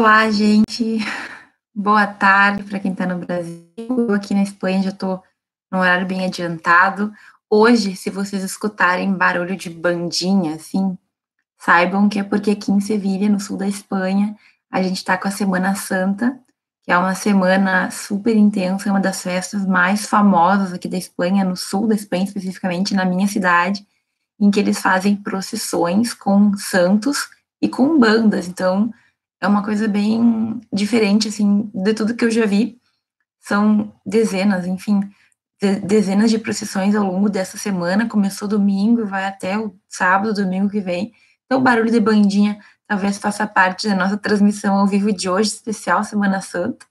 Olá, gente. Boa tarde para quem está no Brasil. Eu aqui na Espanha já estou no horário bem adiantado. Hoje, se vocês escutarem barulho de bandinha, assim, saibam que é porque aqui em Sevilha, no sul da Espanha, a gente está com a Semana Santa, que é uma semana super intensa, é uma das festas mais famosas aqui da Espanha, no sul da Espanha, especificamente na minha cidade, em que eles fazem procissões com santos e com bandas. Então, é uma coisa bem diferente, assim, de tudo que eu já vi. São dezenas, enfim, de, dezenas de procissões ao longo dessa semana. Começou domingo e vai até o sábado, domingo que vem. Então, o barulho de bandinha talvez faça parte da nossa transmissão ao vivo de hoje, especial Semana Santa.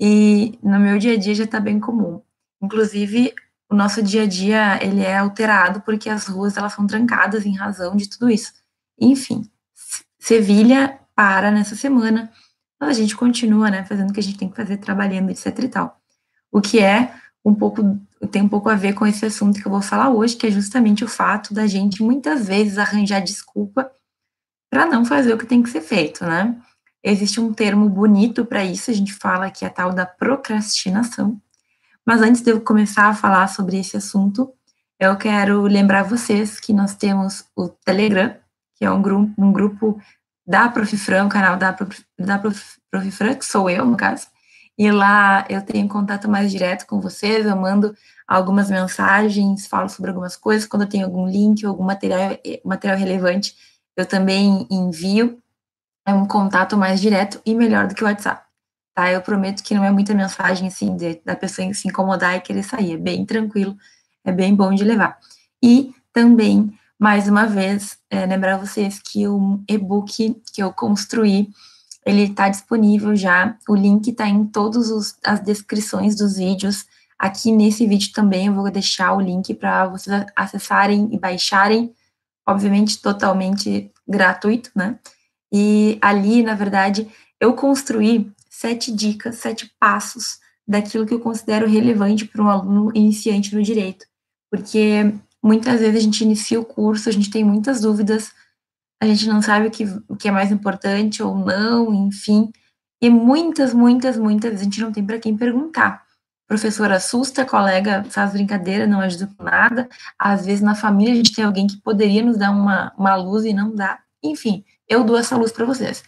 E no meu dia a dia já está bem comum. Inclusive, o nosso dia a dia ele é alterado porque as ruas elas são trancadas em razão de tudo isso. Enfim, Sevilha para nessa semana, mas a gente continua, né, fazendo o que a gente tem que fazer, trabalhando, etc e tal. O que é um pouco, tem um pouco a ver com esse assunto que eu vou falar hoje, que é justamente o fato da gente muitas vezes arranjar desculpa para não fazer o que tem que ser feito, né? Existe um termo bonito para isso, a gente fala que é a tal da procrastinação. Mas antes de eu começar a falar sobre esse assunto, eu quero lembrar vocês que nós temos o Telegram, que é um grupo, um grupo da Profifran, o canal da, Prof, da Profifran, que sou eu, no caso, e lá eu tenho contato mais direto com vocês, eu mando algumas mensagens, falo sobre algumas coisas, quando eu tenho algum link, algum material, material relevante, eu também envio. É um contato mais direto e melhor do que o WhatsApp, tá? Eu prometo que não é muita mensagem, assim, de, da pessoa se incomodar e querer sair, é bem tranquilo, é bem bom de levar. E também mais uma vez, é, lembrar vocês que o e-book que eu construí, ele está disponível já, o link está em todas as descrições dos vídeos, aqui nesse vídeo também eu vou deixar o link para vocês acessarem e baixarem, obviamente totalmente gratuito, né? E ali, na verdade, eu construí sete dicas, sete passos daquilo que eu considero relevante para um aluno iniciante no direito, porque Muitas vezes a gente inicia o curso, a gente tem muitas dúvidas, a gente não sabe o que, o que é mais importante ou não, enfim. E muitas, muitas, muitas vezes a gente não tem para quem perguntar. O professor assusta, colega faz brincadeira, não ajuda com nada. Às vezes na família a gente tem alguém que poderia nos dar uma, uma luz e não dá. Enfim, eu dou essa luz para vocês.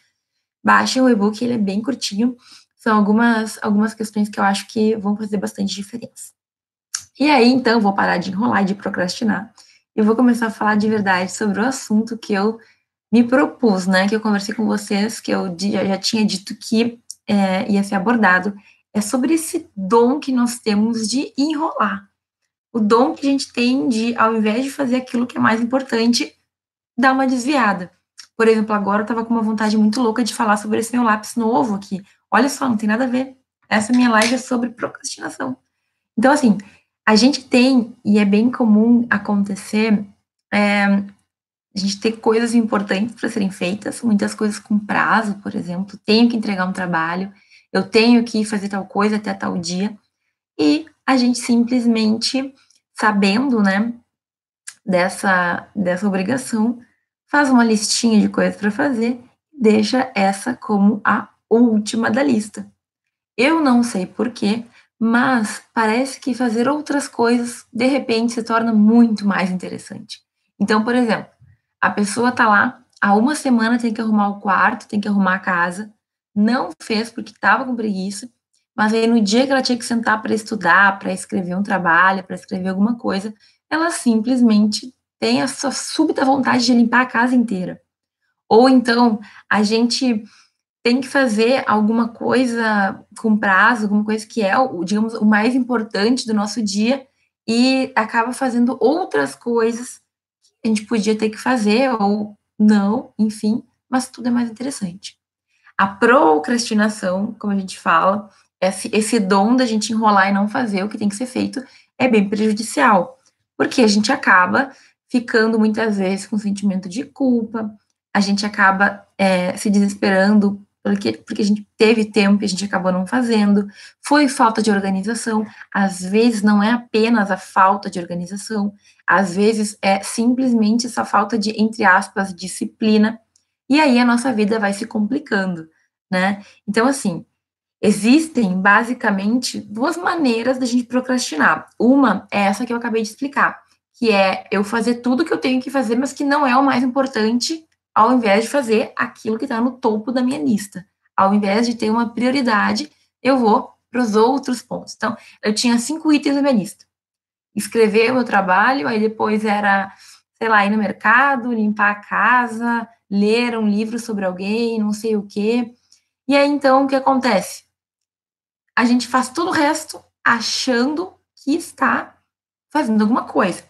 Baixem o e-book, ele é bem curtinho. São algumas, algumas questões que eu acho que vão fazer bastante diferença. E aí, então, vou parar de enrolar e de procrastinar e vou começar a falar de verdade sobre o assunto que eu me propus, né? Que eu conversei com vocês, que eu já, tinha dito que é, ia ser abordado. É sobre esse dom que nós temos de enrolar. O dom que a gente tem de, ao invés de fazer aquilo que é mais importante, dar uma desviada. Por exemplo, agora eu estava com uma vontade muito louca de falar sobre esse meu lápis novo aqui. Olha só, não tem nada a ver. Essa minha live é sobre procrastinação. Então, assim, a gente tem, e é bem comum acontecer, é, a gente ter coisas importantes para serem feitas, muitas coisas com prazo, por exemplo, tenho que entregar um trabalho, eu tenho que fazer tal coisa até tal dia, e a gente simplesmente, sabendo, né, dessa, dessa obrigação, faz uma listinha de coisas para fazer deixa essa como a última da lista. Eu não sei porquê, mas parece que fazer outras coisas de repente se torna muito mais interessante. Então, por exemplo, a pessoa está lá, há uma semana tem que arrumar o quarto, tem que arrumar a casa, não fez porque estava com preguiça, mas aí no dia que ela tinha que sentar para estudar, para escrever um trabalho, para escrever alguma coisa, ela simplesmente tem essa súbita vontade de limpar a casa inteira. Ou então, a gente tem que fazer alguma coisa com prazo, alguma coisa que é, digamos, o mais importante do nosso dia e acaba fazendo outras coisas que a gente podia ter que fazer ou não, enfim, mas tudo é mais interessante. A procrastinação, como a gente fala, esse, esse dom da gente enrolar e não fazer o que tem que ser feito é bem prejudicial, porque a gente acaba ficando muitas vezes com sentimento de culpa, a gente acaba é, se desesperando porque, porque a gente teve tempo e a gente acabou não fazendo, foi falta de organização, às vezes não é apenas a falta de organização, às vezes é simplesmente essa falta de, entre aspas, disciplina, e aí a nossa vida vai se complicando. né? Então, assim, existem basicamente duas maneiras da gente procrastinar. Uma é essa que eu acabei de explicar, que é eu fazer tudo que eu tenho que fazer, mas que não é o mais importante, ao invés de fazer aquilo que está no topo da minha lista. Ao invés de ter uma prioridade, eu vou para os outros pontos. Então, eu tinha cinco itens na minha lista. Escrever o meu trabalho, aí depois era, sei lá, ir no mercado, limpar a casa, ler um livro sobre alguém, não sei o quê. E aí, então, o que acontece? A gente faz todo o resto achando que está fazendo alguma coisa.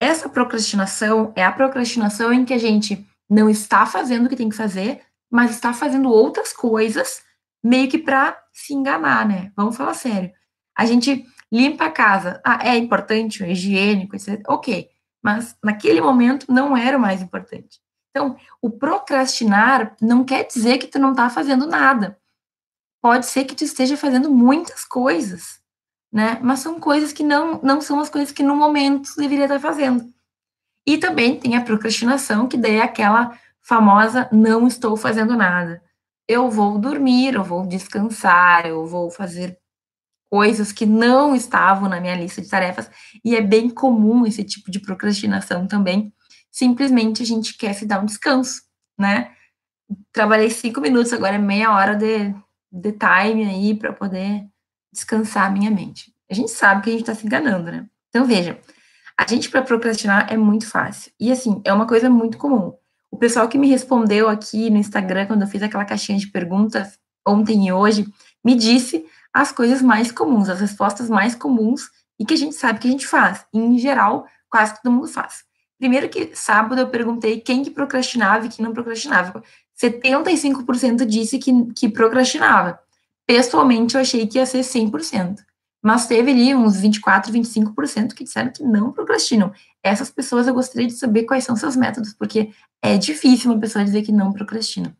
Essa procrastinação é a procrastinação em que a gente não está fazendo o que tem que fazer, mas está fazendo outras coisas meio que para se enganar, né? Vamos falar sério. A gente limpa a casa. Ah, é importante, é higiênico, etc. Ok. Mas naquele momento não era o mais importante. Então, o procrastinar não quer dizer que tu não está fazendo nada. Pode ser que tu esteja fazendo muitas coisas, né? Mas são coisas que não, não são as coisas que no momento deveria estar fazendo. E também tem a procrastinação, que daí é aquela famosa não estou fazendo nada eu vou dormir, eu vou descansar, eu vou fazer coisas que não estavam na minha lista de tarefas, e é bem comum esse tipo de procrastinação também. Simplesmente a gente quer se dar um descanso, né? Trabalhei cinco minutos, agora é meia hora de, de time aí para poder descansar a minha mente. A gente sabe que a gente está se enganando, né? Então, veja, a gente para procrastinar é muito fácil. E assim, é uma coisa muito comum. O pessoal que me respondeu aqui no Instagram, quando eu fiz aquela caixinha de perguntas ontem e hoje, me disse as coisas mais comuns, as respostas mais comuns e que a gente sabe que a gente faz. E, em geral, quase todo mundo faz. Primeiro que sábado eu perguntei quem que procrastinava e quem não procrastinava. 75% disse que, que procrastinava. Pessoalmente, eu achei que ia ser 100%. Mas teve ali uns 24, 25% que disseram que não procrastinam. Essas pessoas eu gostaria de saber quais são seus métodos, porque é difícil uma pessoa dizer que não procrastina,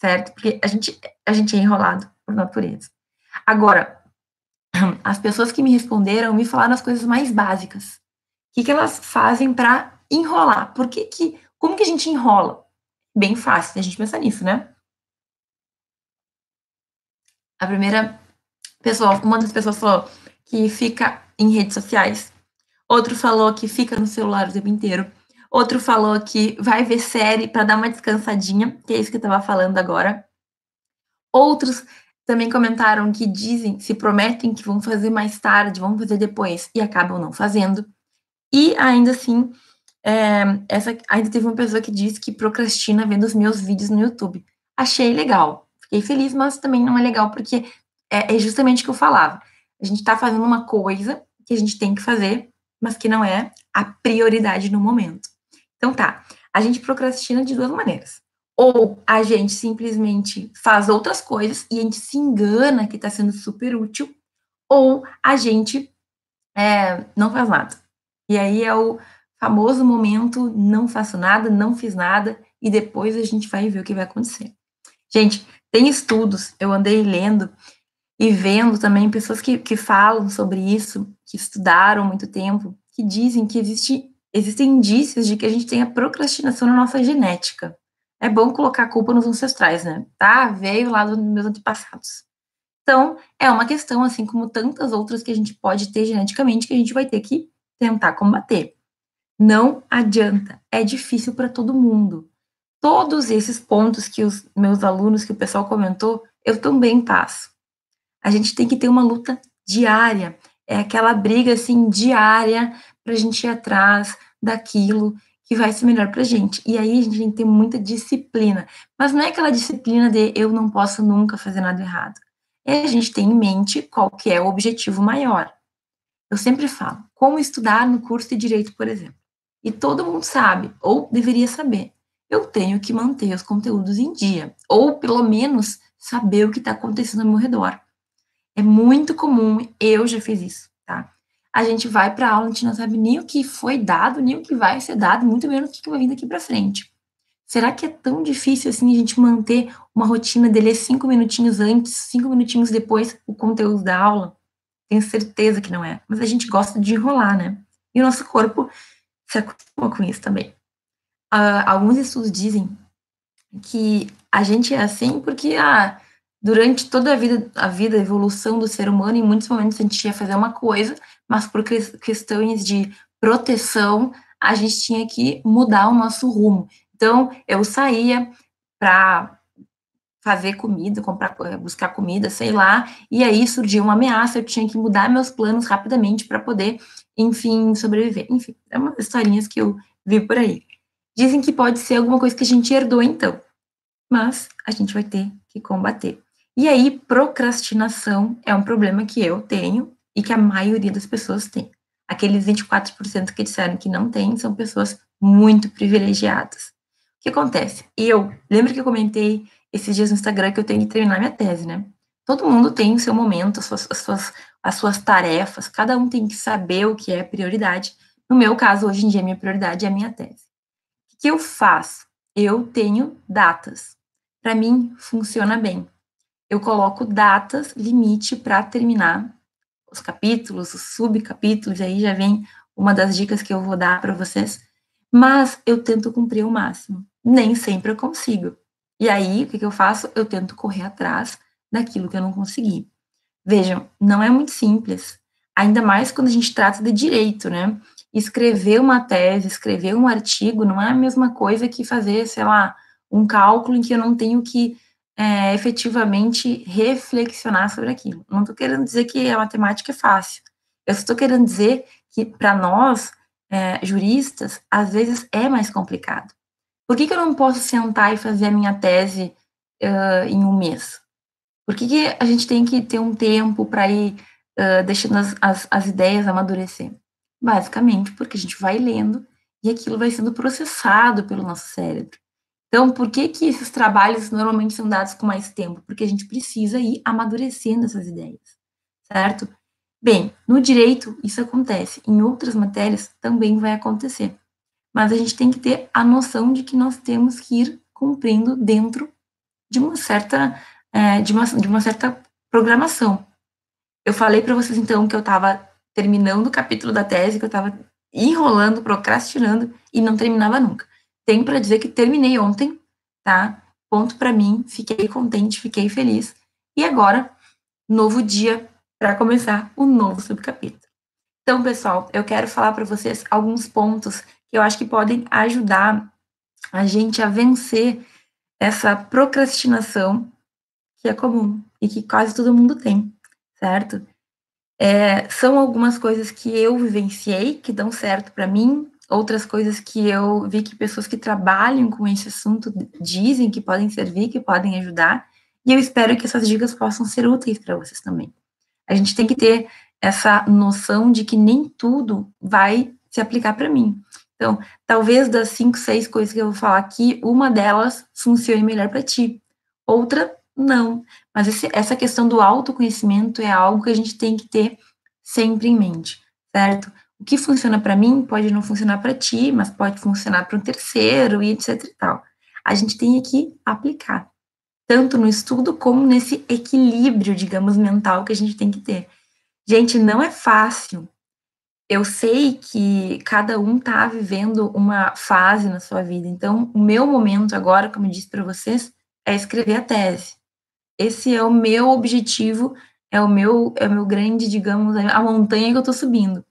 certo? Porque a gente, a gente é enrolado por natureza. Agora, as pessoas que me responderam me falaram as coisas mais básicas. O que, que elas fazem para enrolar? Por que, que como que a gente enrola? Bem fácil a gente pensar nisso, né? A primeira pessoa, uma das pessoas falou que fica em redes sociais. Outro falou que fica no celular o tempo inteiro. Outro falou que vai ver série para dar uma descansadinha, que é isso que eu estava falando agora. Outros também comentaram que dizem, se prometem que vão fazer mais tarde, vão fazer depois e acabam não fazendo. E ainda assim, é, essa, ainda teve uma pessoa que disse que procrastina vendo os meus vídeos no YouTube. Achei legal, fiquei feliz, mas também não é legal porque é, é justamente o que eu falava. A gente está fazendo uma coisa que a gente tem que fazer, mas que não é a prioridade no momento. Então tá, a gente procrastina de duas maneiras. Ou a gente simplesmente faz outras coisas e a gente se engana que está sendo super útil, ou a gente é, não faz nada. E aí é o famoso momento não faço nada, não fiz nada, e depois a gente vai ver o que vai acontecer. Gente, tem estudos, eu andei lendo e vendo também pessoas que, que falam sobre isso, que estudaram muito tempo, que dizem que existe, existem indícios de que a gente tem a procrastinação na nossa genética. É bom colocar a culpa nos ancestrais, né? Tá, veio lá dos meus antepassados. Então, é uma questão, assim como tantas outras que a gente pode ter geneticamente, que a gente vai ter que tentar combater. Não adianta, é difícil para todo mundo. Todos esses pontos que os meus alunos, que o pessoal comentou, eu também passo a gente tem que ter uma luta diária. É aquela briga assim diária para a gente ir atrás daquilo que vai ser melhor para a gente. E aí a gente tem que ter muita disciplina. Mas não é aquela disciplina de eu não posso nunca fazer nada errado. É a gente ter em mente qual que é o objetivo maior. Eu sempre falo, como estudar no curso de direito, por exemplo. E todo mundo sabe, ou deveria saber. Eu tenho que manter os conteúdos em dia, ou pelo menos saber o que está acontecendo ao meu redor. É muito comum, eu já fiz isso, tá? A gente vai para aula, a gente não sabe nem o que foi dado, nem o que vai ser dado, muito menos o que vai vir daqui para frente. Será que é tão difícil assim a gente manter uma rotina de ler cinco minutinhos antes, cinco minutinhos depois o conteúdo da aula? Tenho certeza que não é. Mas a gente gosta de enrolar, né? E o nosso corpo se acostuma com isso também. Uh, alguns estudos dizem que a gente é assim porque ah, durante toda a vida, a vida, a evolução do ser humano, em muitos momentos a gente ia fazer uma coisa, mas por questões de proteção, a gente tinha que mudar o nosso rumo. Então, eu saía para fazer comida, comprar, buscar comida, sei lá, e aí surgiu uma ameaça, eu tinha que mudar meus planos rapidamente para poder, enfim, sobreviver. Enfim, é umas historinhas que eu vi por aí. Dizem que pode ser alguma coisa que a gente herdou, então, mas a gente vai ter que combater. E aí, procrastinação é um problema que eu tenho e que a maioria das pessoas tem. Aqueles 24% que disseram que não tem são pessoas muito privilegiadas. O que acontece? Eu, lembra que eu comentei esses dias no Instagram que eu tenho que terminar minha tese, né? Todo mundo tem o seu momento, as suas, as suas, as suas tarefas, cada um tem que saber o que é prioridade. No meu caso, hoje em dia, minha prioridade é a minha tese. O que eu faço? Eu tenho datas. Para mim, funciona bem eu coloco datas, limite para terminar os capítulos, os subcapítulos, aí já vem uma das dicas que eu vou dar para vocês, mas eu tento cumprir o máximo. Nem sempre eu consigo. E aí, o que, que eu faço? Eu tento correr atrás daquilo que eu não consegui. Vejam, não é muito simples, ainda mais quando a gente trata de direito, né? Escrever uma tese, escrever um artigo não é a mesma coisa que fazer, sei lá, um cálculo em que eu não tenho que é, efetivamente reflexionar sobre aquilo. Não estou querendo dizer que a matemática é fácil. Eu estou querendo dizer que, para nós, é, juristas, às vezes é mais complicado. Por que, que, eu não posso sentar e fazer a minha tese uh, em um mês? Por que, que, a gente tem que ter um tempo para ir uh, deixando as, as, as ideias amadurecer? Basicamente, porque a gente vai lendo e aquilo vai sendo processado pelo nosso cérebro. Então, por que, que esses trabalhos normalmente são dados com mais tempo? Porque a gente precisa ir amadurecendo essas ideias, certo? Bem, no direito isso acontece, em outras matérias também vai acontecer. Mas a gente tem que ter a noção de que nós temos que ir cumprindo dentro de uma certa, é, de, uma, de uma certa programação. Eu falei para vocês então que eu estava terminando o capítulo da tese, que eu estava enrolando, procrastinando e não terminava nunca tenho para dizer que terminei ontem, tá? Ponto para mim, fiquei contente, fiquei feliz. E agora, novo dia para começar o um novo subcapítulo. Então, pessoal, eu quero falar para vocês alguns pontos que eu acho que podem ajudar a gente a vencer essa procrastinação que é comum e que quase todo mundo tem, certo? É, são algumas coisas que eu vivenciei, que dão certo para mim, outras coisas que eu vi que pessoas que trabalham com esse assunto dizem que podem servir, que podem ajudar, e eu espero que essas dicas possam ser úteis para vocês também. A gente tem que ter essa noção de que nem tudo vai se aplicar para mim. Então, talvez das cinco, seis coisas que eu vou falar aqui, uma delas funcione melhor para ti, outra não. Mas esse, essa questão do autoconhecimento é algo que a gente tem que ter sempre em mente, certo? O que funciona para mim pode não funcionar para ti, mas pode funcionar para um terceiro e etc e tal. A gente tem que aplicar, tanto no estudo como nesse equilíbrio, digamos, mental que a gente tem que ter. Gente, não é fácil. Eu sei que cada um está vivendo uma fase na sua vida. Então, o meu momento agora, como eu disse para vocês, é escrever a tese. Esse é o meu objetivo, é o meu, é o meu grande, digamos, a montanha que eu estou subindo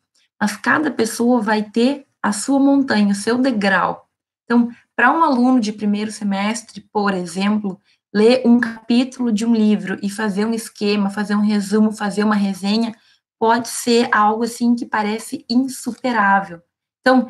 cada pessoa vai ter a sua montanha, o seu degrau. Então, para um aluno de primeiro semestre, por exemplo, ler um capítulo de um livro e fazer um esquema, fazer um resumo, fazer uma resenha, pode ser algo assim que parece insuperável. Então,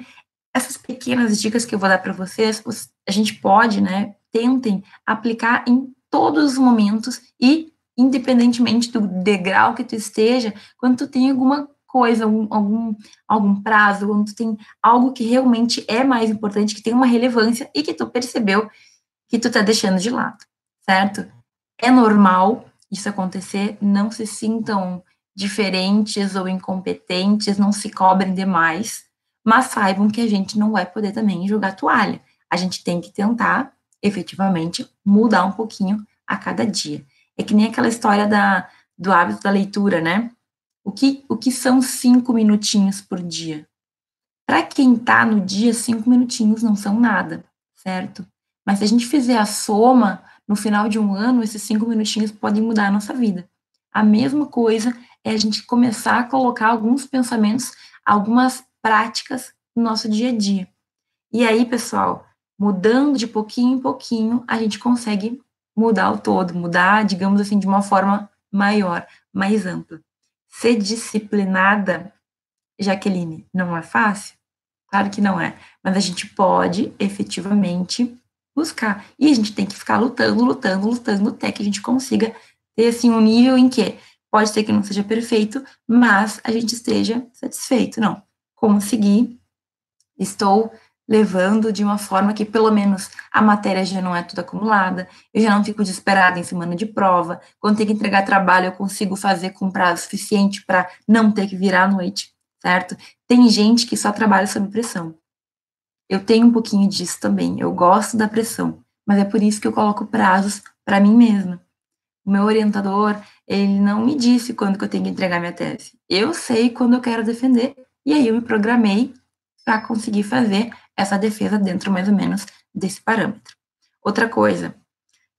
essas pequenas dicas que eu vou dar para vocês, a gente pode, né, tentem aplicar em todos os momentos e independentemente do degrau que tu esteja, quando tu tem alguma coisa, algum, algum, algum prazo, quando tu tem algo que realmente é mais importante, que tem uma relevância e que tu percebeu que tu tá deixando de lado, certo? É normal isso acontecer, não se sintam diferentes ou incompetentes, não se cobrem demais, mas saibam que a gente não vai poder também jogar toalha. A gente tem que tentar, efetivamente, mudar um pouquinho a cada dia. É que nem aquela história da, do hábito da leitura, né? O que, o que são cinco minutinhos por dia? Para quem está no dia, cinco minutinhos não são nada, certo? Mas se a gente fizer a soma, no final de um ano, esses cinco minutinhos podem mudar a nossa vida. A mesma coisa é a gente começar a colocar alguns pensamentos, algumas práticas no nosso dia a dia. E aí, pessoal, mudando de pouquinho em pouquinho, a gente consegue mudar o todo, mudar, digamos assim, de uma forma maior, mais ampla. Ser disciplinada, Jaqueline, não é fácil? Claro que não é, mas a gente pode efetivamente buscar. E a gente tem que ficar lutando, lutando, lutando até que a gente consiga ter assim um nível em que pode ser que não seja perfeito, mas a gente esteja satisfeito. Não, consegui, estou levando de uma forma que pelo menos a matéria já não é tudo acumulada, eu já não fico desesperada em semana de prova, quando tem que entregar trabalho eu consigo fazer com prazo suficiente para não ter que virar à noite, certo? Tem gente que só trabalha sob pressão. Eu tenho um pouquinho disso também, eu gosto da pressão, mas é por isso que eu coloco prazos para mim mesma. O meu orientador, ele não me disse quando que eu tenho que entregar minha tese. Eu sei quando eu quero defender, e aí eu me programei para conseguir fazer essa defesa dentro mais ou menos desse parâmetro. Outra coisa,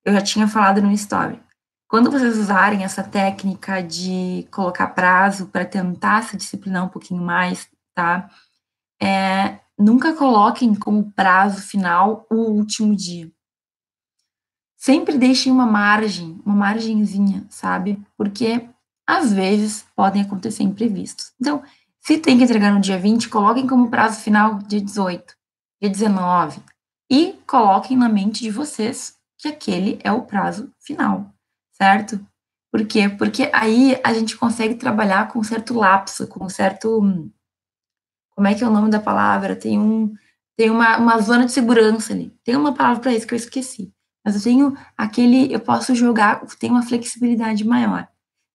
eu já tinha falado no story. Quando vocês usarem essa técnica de colocar prazo para tentar se disciplinar um pouquinho mais, tá? É, nunca coloquem como prazo final o último dia. Sempre deixem uma margem, uma margenzinha, sabe? Porque às vezes podem acontecer imprevistos. Então, se tem que entregar no dia 20, coloquem como prazo final dia 18 dia 19, e coloquem na mente de vocês que aquele é o prazo final, certo? Por quê? Porque aí a gente consegue trabalhar com um certo lapso, com um certo. Como é que é o nome da palavra? Tem um. Tem uma, uma zona de segurança ali. Tem uma palavra para isso que eu esqueci. Mas eu tenho aquele. Eu posso jogar, tem uma flexibilidade maior.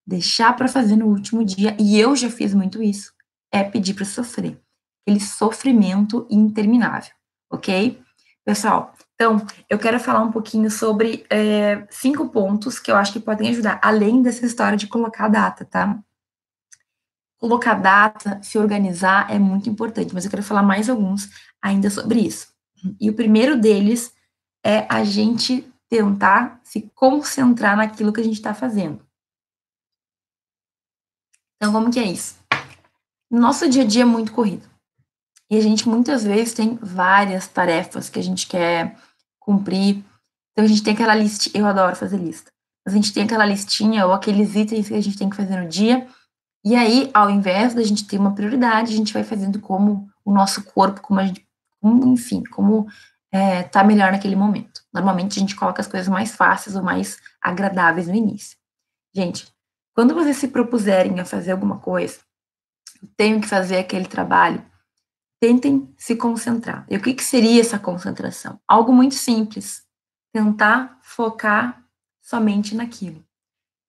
Deixar para fazer no último dia, e eu já fiz muito isso, é pedir para sofrer aquele sofrimento interminável, ok? Pessoal, então, eu quero falar um pouquinho sobre é, cinco pontos que eu acho que podem ajudar, além dessa história de colocar data, tá? Colocar data, se organizar é muito importante, mas eu quero falar mais alguns ainda sobre isso. E o primeiro deles é a gente tentar se concentrar naquilo que a gente está fazendo. Então, como que é isso? Nosso dia a dia é muito corrido. E a gente muitas vezes tem várias tarefas que a gente quer cumprir. Então a gente tem aquela listinha, eu adoro fazer lista. A gente tem aquela listinha ou aqueles itens que a gente tem que fazer no dia. E aí, ao invés da gente ter uma prioridade, a gente vai fazendo como o nosso corpo, como a gente, enfim, como é, tá melhor naquele momento. Normalmente a gente coloca as coisas mais fáceis ou mais agradáveis no início. Gente, quando vocês se propuserem a fazer alguma coisa, tenho que fazer aquele trabalho, tentem se concentrar. E o que, que seria essa concentração? Algo muito simples. Tentar focar somente naquilo.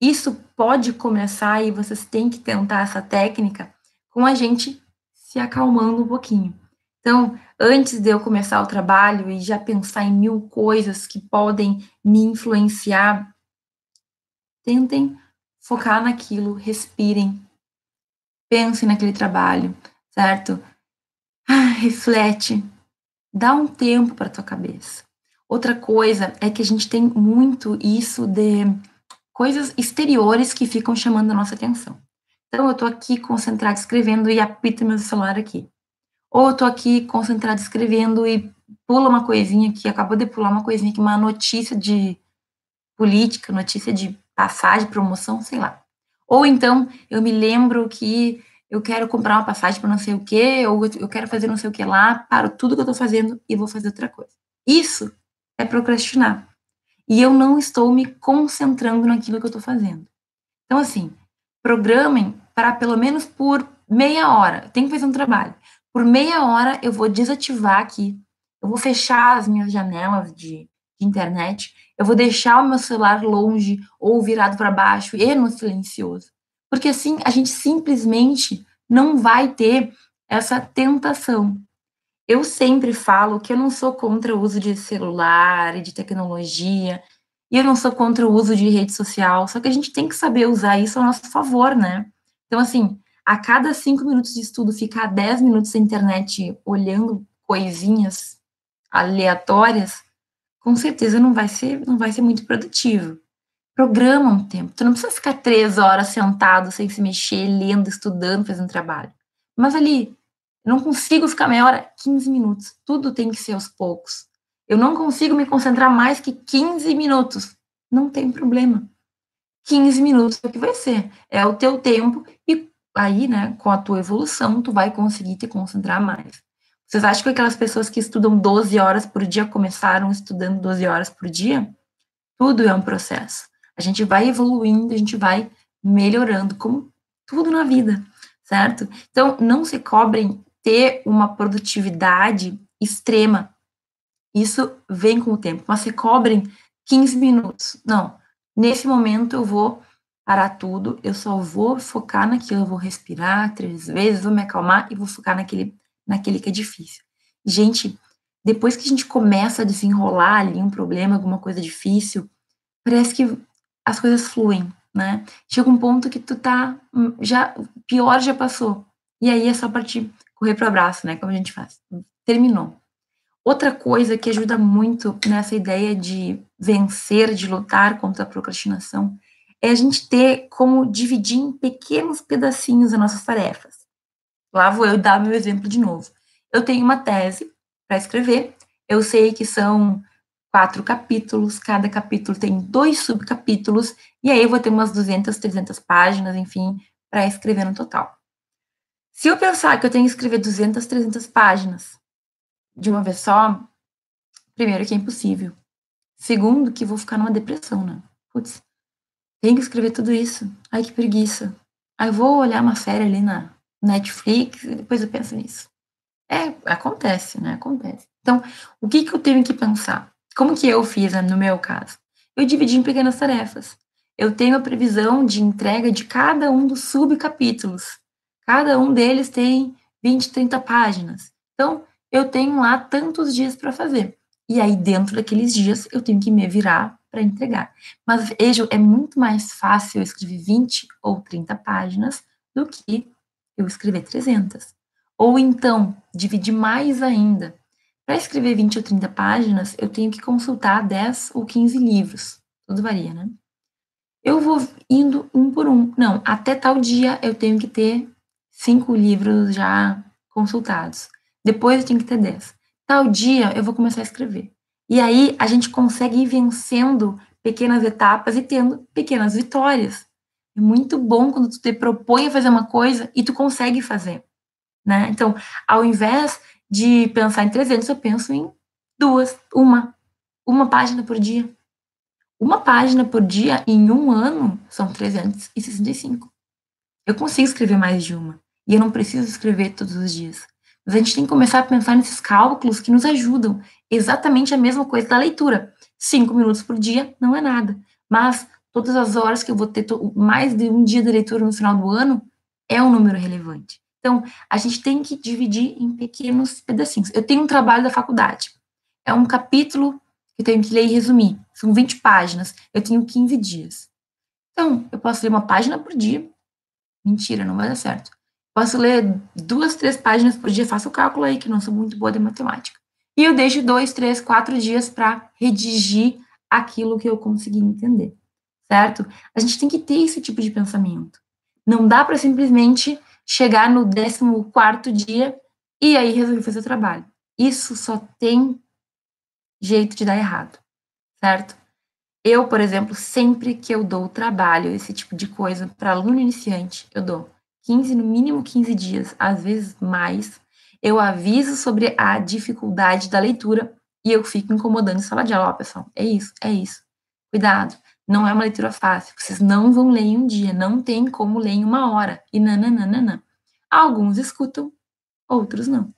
Isso pode começar e vocês têm que tentar essa técnica com a gente se acalmando um pouquinho. Então, antes de eu começar o trabalho e já pensar em mil coisas que podem me influenciar, tentem focar naquilo, respirem, pensem naquele trabalho, certo? Ah, reflete, dá um tempo para tua cabeça. Outra coisa é que a gente tem muito isso de coisas exteriores que ficam chamando a nossa atenção. Então, eu estou aqui concentrada escrevendo e apita meu celular aqui. Ou eu estou aqui concentrada escrevendo e pula uma coisinha aqui, acabou de pular uma coisinha aqui, uma notícia de política, notícia de passagem, promoção, sei lá. Ou então, eu me lembro que eu quero comprar uma passagem para não sei o quê, ou eu quero fazer não sei o que lá, paro tudo que eu estou fazendo e vou fazer outra coisa. Isso é procrastinar. E eu não estou me concentrando naquilo que eu estou fazendo. Então, assim, programem para pelo menos por meia hora. Tem que fazer um trabalho. Por meia hora eu vou desativar aqui. Eu vou fechar as minhas janelas de, de internet. Eu vou deixar o meu celular longe ou virado para baixo e no silencioso porque assim a gente simplesmente não vai ter essa tentação. Eu sempre falo que eu não sou contra o uso de celular e de tecnologia, e eu não sou contra o uso de rede social, só que a gente tem que saber usar isso a nosso favor, né? Então, assim, a cada cinco minutos de estudo, ficar dez minutos na internet olhando coisinhas aleatórias, com certeza não vai ser, não vai ser muito produtivo. Programa um tempo. Tu não precisa ficar três horas sentado sem se mexer, lendo, estudando, fazendo trabalho. Mas ali, não consigo ficar meia hora, 15 minutos. Tudo tem que ser aos poucos. Eu não consigo me concentrar mais que 15 minutos. Não tem problema. 15 minutos é o que vai ser. É o teu tempo e aí, né, com a tua evolução, tu vai conseguir te concentrar mais. Vocês acham que aquelas pessoas que estudam 12 horas por dia começaram estudando 12 horas por dia? Tudo é um processo. A gente vai evoluindo, a gente vai melhorando, como tudo na vida, certo? Então, não se cobrem ter uma produtividade extrema. Isso vem com o tempo, mas se cobrem 15 minutos. Não, nesse momento eu vou parar tudo, eu só vou focar naquilo, eu vou respirar três vezes, vou me acalmar e vou focar naquele, naquele que é difícil. Gente, depois que a gente começa a desenrolar ali um problema, alguma coisa difícil, parece que as coisas fluem, né? Chega um ponto que tu tá, hum, já, pior já passou. E aí é só partir, correr pro abraço, né? Como a gente faz. Terminou. Outra coisa que ajuda muito nessa ideia de vencer, de lutar contra a procrastinação, é a gente ter como dividir em pequenos pedacinhos as nossas tarefas. Lá vou eu dar meu exemplo de novo. Eu tenho uma tese para escrever, eu sei que são quatro capítulos, cada capítulo tem dois subcapítulos, e aí eu vou ter umas 200, 300 páginas, enfim, para escrever no total. Se eu pensar que eu tenho que escrever 200, 300 páginas de uma vez só, primeiro que é impossível. Segundo, que vou ficar numa depressão, né? Putz, tenho que escrever tudo isso. Ai, que preguiça. Aí vou olhar uma série ali na Netflix e depois eu penso nisso. É, acontece, né? Acontece. Então, o que, que eu tenho que pensar? Como que eu fiz né, no meu caso? Eu dividi em pequenas tarefas. Eu tenho a previsão de entrega de cada um dos subcapítulos. Cada um deles tem 20, 30 páginas. Então, eu tenho lá tantos dias para fazer. E aí, dentro daqueles dias, eu tenho que me virar para entregar. Mas vejam, é muito mais fácil eu escrever 20 ou 30 páginas do que eu escrever 300. Ou então, dividir mais ainda. Para escrever 20 ou 30 páginas, eu tenho que consultar 10 ou 15 livros. Tudo varia, né? Eu vou indo um por um. Não, até tal dia eu tenho que ter cinco livros já consultados. Depois eu tenho que ter 10. Tal dia eu vou começar a escrever. E aí a gente consegue ir vencendo pequenas etapas e tendo pequenas vitórias. É muito bom quando tu te propõe a fazer uma coisa e tu consegue fazer, né? Então, ao invés de pensar em 300, eu penso em duas, uma, uma página por dia. Uma página por dia em um ano são 365. Eu consigo escrever mais de uma. E eu não preciso escrever todos os dias. Mas a gente tem que começar a pensar nesses cálculos que nos ajudam. Exatamente a mesma coisa da leitura. Cinco minutos por dia não é nada. Mas todas as horas que eu vou ter mais de um dia de leitura no final do ano é um número relevante. Então, a gente tem que dividir em pequenos pedacinhos. Eu tenho um trabalho da faculdade. É um capítulo que eu tenho que ler e resumir. São 20 páginas. Eu tenho 15 dias. Então, eu posso ler uma página por dia. Mentira, não vai dar certo. Posso ler duas, três páginas por dia. Faço o cálculo aí, que não sou muito boa de matemática. E eu deixo dois, três, quatro dias para redigir aquilo que eu consegui entender. Certo? A gente tem que ter esse tipo de pensamento. Não dá para simplesmente chegar no 14 dia e aí resolver fazer o trabalho. Isso só tem jeito de dar errado, certo? Eu, por exemplo, sempre que eu dou trabalho, esse tipo de coisa, para aluno iniciante, eu dou 15, no mínimo 15 dias, às vezes mais, eu aviso sobre a dificuldade da leitura e eu fico incomodando em sala de aula, pessoal, é isso, é isso. Cuidado, não é uma leitura fácil. Vocês não vão ler em um dia, não tem como ler em uma hora. E nananana. Alguns escutam, outros não.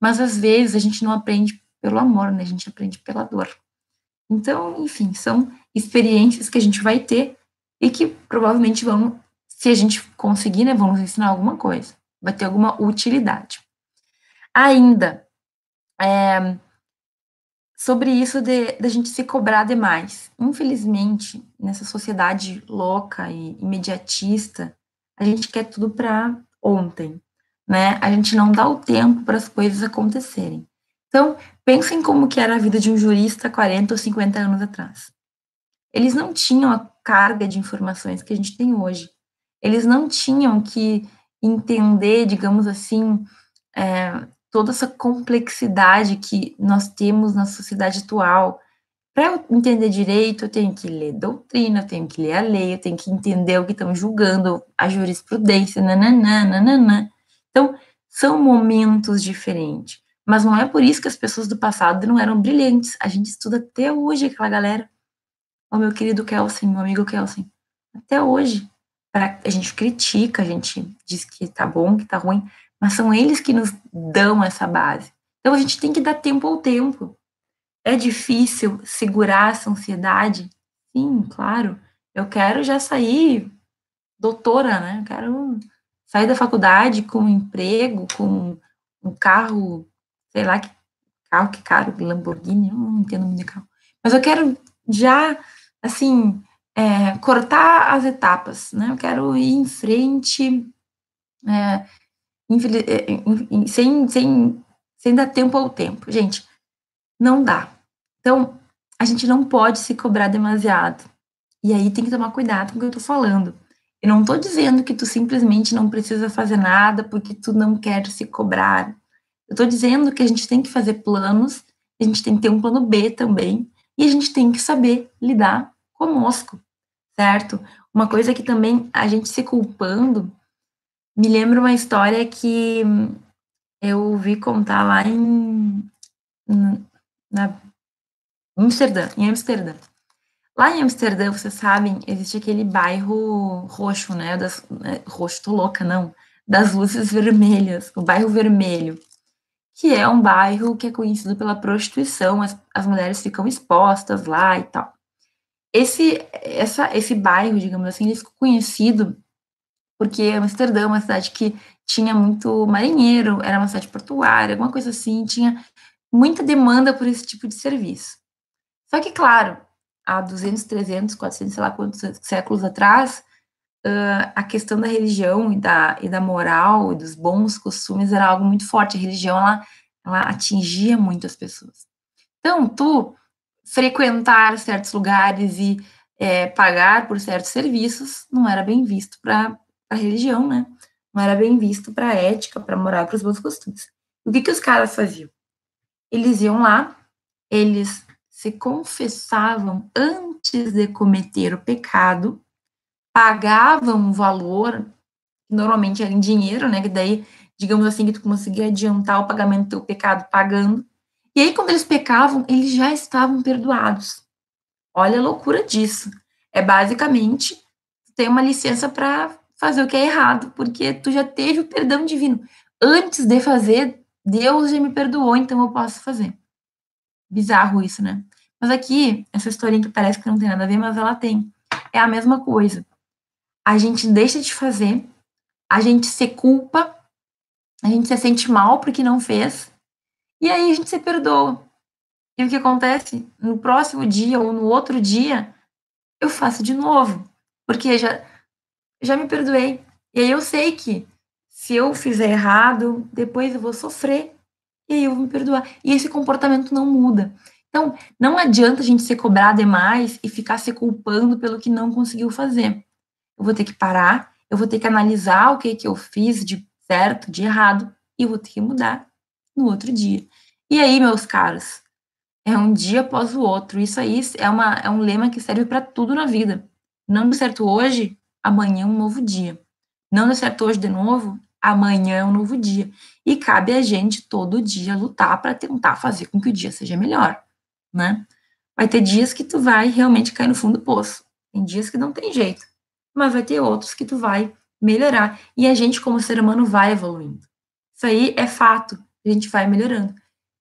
Mas às vezes a gente não aprende pelo amor, né? A gente aprende pela dor. Então, enfim, são experiências que a gente vai ter e que provavelmente vão, se a gente conseguir, né, vão nos ensinar alguma coisa. Vai ter alguma utilidade. Ainda, é, sobre isso de, de a gente se cobrar demais. Infelizmente, nessa sociedade louca e imediatista, a gente quer tudo para ontem, né? A gente não dá o tempo para as coisas acontecerem. Então, Pensem como que era a vida de um jurista 40 ou 50 anos atrás. Eles não tinham a carga de informações que a gente tem hoje. Eles não tinham que entender, digamos assim, é, toda essa complexidade que nós temos na sociedade atual. Para eu entender direito, eu tenho que ler doutrina, eu tenho que ler a lei, eu tenho que entender o que estão julgando, a jurisprudência, nananã, nananã. Então, são momentos diferentes. Mas não é por isso que as pessoas do passado não eram brilhantes. A gente estuda até hoje aquela galera. O meu querido Kelsen, meu amigo Kelsen. Até hoje. A gente critica, a gente diz que tá bom, que tá ruim, mas são eles que nos dão essa base. Então a gente tem que dar tempo ao tempo. É difícil segurar essa ansiedade? Sim, claro. Eu quero já sair doutora, né? Eu quero sair da faculdade com um emprego, com um carro, sei lá que carro que caro, Lamborghini, não entendo muito de carro. Mas eu quero já, assim, é, cortar as etapas, né? Eu quero ir em frente, é sem, sem, sem dar tempo ao tempo. Gente, não dá. Então, a gente não pode se cobrar demasiado. E aí tem que tomar cuidado com o que eu tô falando. Eu não tô dizendo que tu simplesmente não precisa fazer nada porque tu não quer se cobrar. Eu tô dizendo que a gente tem que fazer planos, a gente tem que ter um plano B também, e a gente tem que saber lidar conosco, certo? Uma coisa que também a gente se culpando, me lembra uma história que eu ouvi contar lá em na Amsterdã, em Amsterdã. Lá em Amsterdã, vocês sabem, existe aquele bairro roxo, né? Das, né, roxo, tô louca, não. Das luzes vermelhas, o bairro vermelho, que é um bairro que é conhecido pela prostituição, as, as mulheres ficam expostas lá e tal. Esse, essa, esse bairro, digamos assim, ele ficou conhecido porque Amsterdã é uma cidade que tinha muito marinheiro, era uma cidade portuária, alguma coisa assim, tinha muita demanda por esse tipo de serviço. Só que, claro, há 200, 300, 400, sei lá quantos séculos atrás, uh, a questão da religião e da, e da moral e dos bons costumes era algo muito forte. A religião, ela, ela atingia muito as pessoas. Então, tu frequentar certos lugares e é, pagar por certos serviços não era bem visto para a religião, né? Não era bem visto para a ética, para a moral, para os bons costumes. O que, que os caras faziam? Eles iam lá, eles se confessavam antes de cometer o pecado, pagavam um valor, normalmente era em dinheiro, né? Que daí, digamos assim, que tu conseguia adiantar o pagamento do teu pecado pagando. E aí, quando eles pecavam, eles já estavam perdoados. Olha a loucura disso. É basicamente ter uma licença para fazer o que é errado, porque tu já teve o perdão divino. Antes de fazer, Deus já me perdoou, então eu posso fazer. Bizarro isso, né? Mas aqui, essa historinha que parece que não tem nada a ver, mas ela tem. É a mesma coisa. A gente deixa de fazer, a gente se culpa, a gente se sente mal porque não fez, e aí a gente se perdoa. E o que acontece? No próximo dia ou no outro dia, eu faço de novo, porque já, já me perdoei. E aí eu sei que se eu fizer errado, depois eu vou sofrer, e aí eu vou me perdoar. E esse comportamento não muda. Então, não adianta a gente ser cobrado demais e ficar se culpando pelo que não conseguiu fazer. Eu vou ter que parar, eu vou ter que analisar o que, que eu fiz de certo, de errado, e vou ter que mudar no outro dia. E aí, meus caros, é um dia após o outro. Isso aí é, uma, é um lema que serve para tudo na vida. Não deu certo hoje, amanhã é um novo dia. Não deu certo hoje de novo, amanhã é um novo dia. E cabe a gente todo dia lutar para tentar fazer com que o dia seja melhor né? Vai ter dias que tu vai realmente cair no fundo do poço. Tem dias que não tem jeito. Mas vai ter outros que tu vai melhorar. E a gente, como ser humano, vai evoluindo. Isso aí é fato. A gente vai melhorando.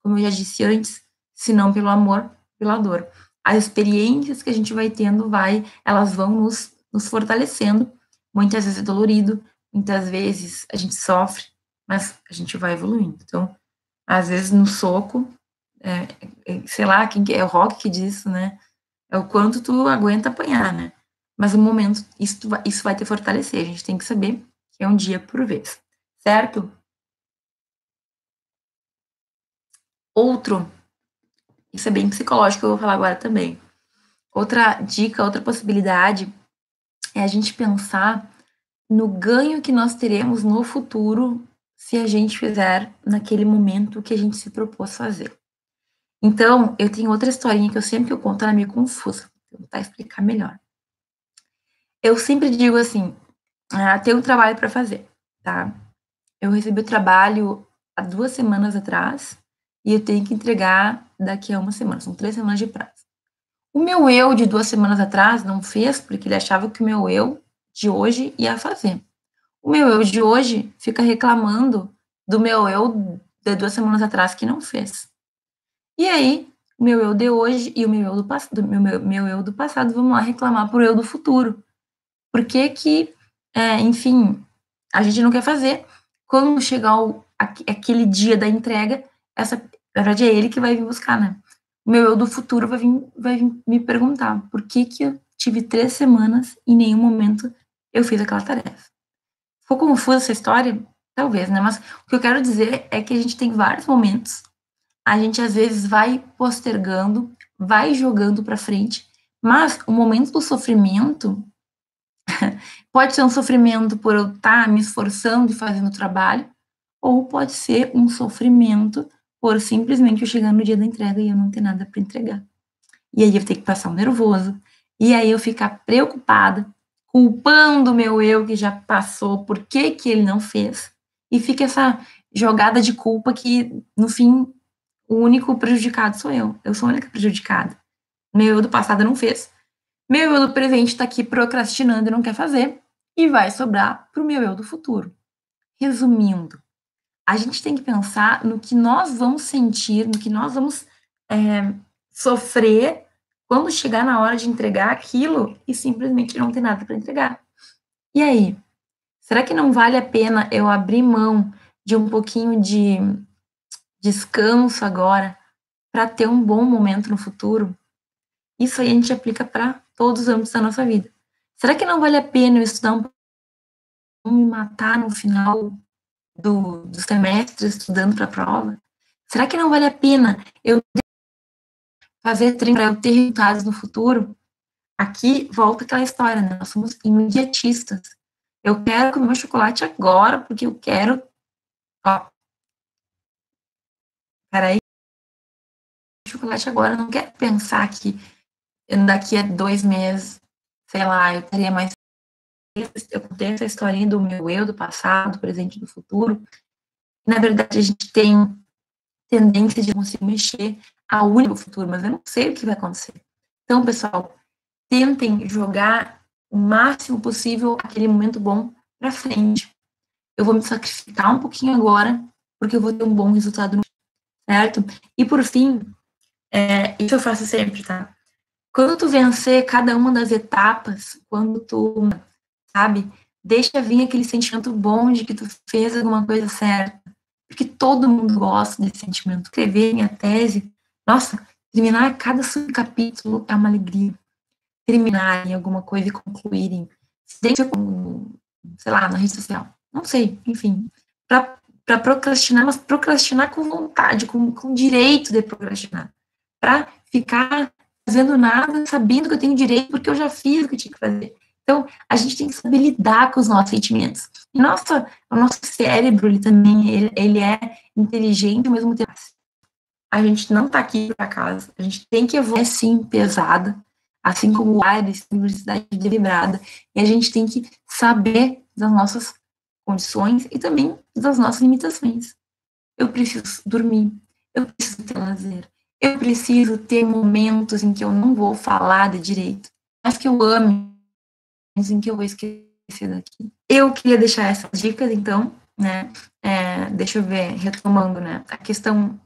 Como eu já disse antes, se não pelo amor, pela dor. As experiências que a gente vai tendo, vai, elas vão nos, nos fortalecendo. Muitas vezes é dolorido, muitas vezes a gente sofre, mas a gente vai evoluindo. Então, às vezes no soco, é, é, sei lá, quem que é o rock que diz né? É o quanto tu aguenta apanhar, né? Mas no momento, isso, isso vai te fortalecer. A gente tem que saber que é um dia por vez, certo? Outro Isso é bem psicológico, eu vou falar agora também. Outra dica, outra possibilidade é a gente pensar no ganho que nós teremos no futuro se a gente fizer naquele momento que a gente se propôs fazer. Então, eu tenho outra historinha que eu sempre que eu conto, ela é meio confusa. Vou tentar explicar melhor. Eu sempre digo assim, ah, tem um trabalho para fazer, tá? Eu recebi o trabalho há duas semanas atrás e eu tenho que entregar daqui a uma semana, são três semanas de prazo. O meu eu de duas semanas atrás não fez porque ele achava que o meu eu de hoje ia fazer. O meu eu de hoje fica reclamando do meu eu de duas semanas atrás que não fez. E aí, o meu eu de hoje e o meu eu do, passado, meu, meu, meu eu do passado vamos lá reclamar pro eu do futuro. Por que que, é, enfim, a gente não quer fazer? Quando chegar o, aquele dia da entrega, essa, na verdade é ele que vai vir buscar, né? Meu eu do futuro vai vir, vai vir me perguntar por que que eu tive três semanas e em nenhum momento eu fiz aquela tarefa. Ficou confusa essa história? Talvez, né? Mas o que eu quero dizer é que a gente tem vários momentos, a gente às vezes vai postergando, vai jogando para frente, mas o momento do sofrimento pode ser um sofrimento por eu estar tá me esforçando e fazendo trabalho, ou pode ser um sofrimento por simplesmente eu chegar no dia da entrega e eu não ter nada para entregar. E aí eu ter que passar um nervoso, e aí eu ficar preocupada, culpando o meu eu que já passou, por que que ele não fez, e fica essa jogada de culpa que, no fim, o único prejudicado sou eu. Eu sou a única prejudicada. Meu eu do passado não fez. Meu eu do presente está aqui procrastinando e não quer fazer. E vai sobrar para o meu eu do futuro. Resumindo, a gente tem que pensar no que nós vamos sentir, no que nós vamos é, sofrer quando chegar na hora de entregar aquilo e simplesmente não ter nada para entregar. E aí? Será que não vale a pena eu abrir mão de um pouquinho de descanso agora para ter um bom momento no futuro? Isso aí a gente aplica para todos os âmbitos da nossa vida. Será que não vale a pena eu estudar um me matar no final do, do semestre estudando para a prova? Será que não vale a pena eu fazer treino para eu ter resultados no futuro? Aqui volta aquela história, né? Nós somos imediatistas. Eu quero comer chocolate agora porque eu quero ó, peraí, chocolate agora, não quero pensar que daqui a dois meses, sei lá, eu teria mais. Eu contei essa historinha do meu eu, do passado, do presente e do futuro. Na verdade, a gente tem tendência de conseguir mexer a único futuro, mas eu não sei o que vai acontecer. Então, pessoal, tentem jogar o máximo possível aquele momento bom para frente. Eu vou me sacrificar um pouquinho agora, porque eu vou ter um bom resultado certo? E por fim, é, isso eu faço sempre, tá? Quando tu vencer cada uma das etapas, quando tu, sabe, deixa vir aquele sentimento bom de que tu fez alguma coisa certa, porque todo mundo gosta desse sentimento. Escrever minha tese, nossa, terminar cada capítulo é uma alegria. Terminarem alguma coisa e concluírem, dentro, sei lá, na rede social, não sei, enfim, para procrastinar, mas procrastinar com vontade, com, com direito de procrastinar. Para ficar fazendo nada, sabendo que eu tenho direito, porque eu já fiz o que tinha que fazer. Então, a gente tem que saber lidar com os nossos sentimentos. E nossa, o nosso cérebro, ele também, ele, ele é inteligente ao mesmo tempo. A gente não está aqui por acaso. A gente tem que evoluir, é sim, pesada, assim como o ar, a universidade deliberada. E a gente tem que saber das nossas condições e também das nossas limitações. Eu preciso dormir, eu preciso ter lazer, eu preciso ter momentos em que eu não vou falar de direito, mas que eu ame, em que eu vou esquecer daqui. Eu queria deixar essas dicas, então, né? É, deixa eu ver, retomando, né? A questão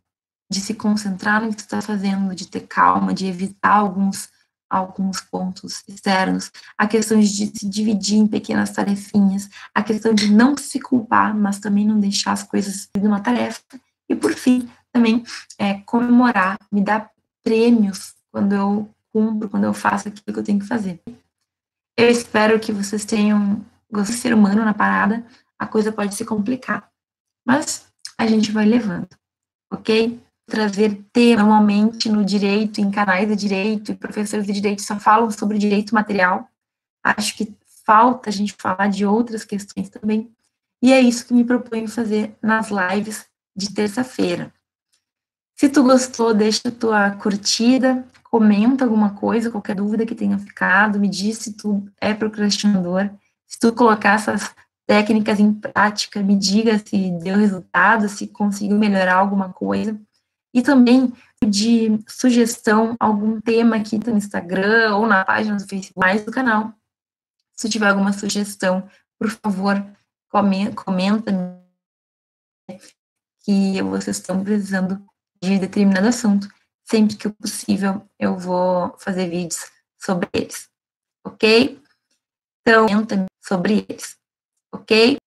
de se concentrar no que está fazendo, de ter calma, de evitar alguns alguns pontos externos, a questão de se dividir em pequenas tarefinhas, a questão de não se culpar, mas também não deixar as coisas de uma tarefa, e por fim, também é, comemorar, me dar prêmios quando eu cumpro, quando eu faço aquilo que eu tenho que fazer. Eu espero que vocês tenham gostado de ser humano na parada, a coisa pode se complicar, mas a gente vai levando, ok? trazer tema, normalmente no direito, em canais de direito, e professores de direito só falam sobre direito material. Acho que falta a gente falar de outras questões também. E é isso que me proponho fazer nas lives de terça-feira. Se tu gostou, deixa tua curtida, comenta alguma coisa, qualquer dúvida que tenha ficado, me diz se tu é procrastinador, se tu colocar essas técnicas em prática, me diga se deu resultado, se conseguiu melhorar alguma coisa. E também de sugestão, algum tema aqui no Instagram ou na página do Facebook, mais do canal. Se tiver alguma sugestão, por favor, comenta que vocês estão precisando de determinado assunto. Sempre que possível, eu vou fazer vídeos sobre eles, ok? Então, sobre eles, ok?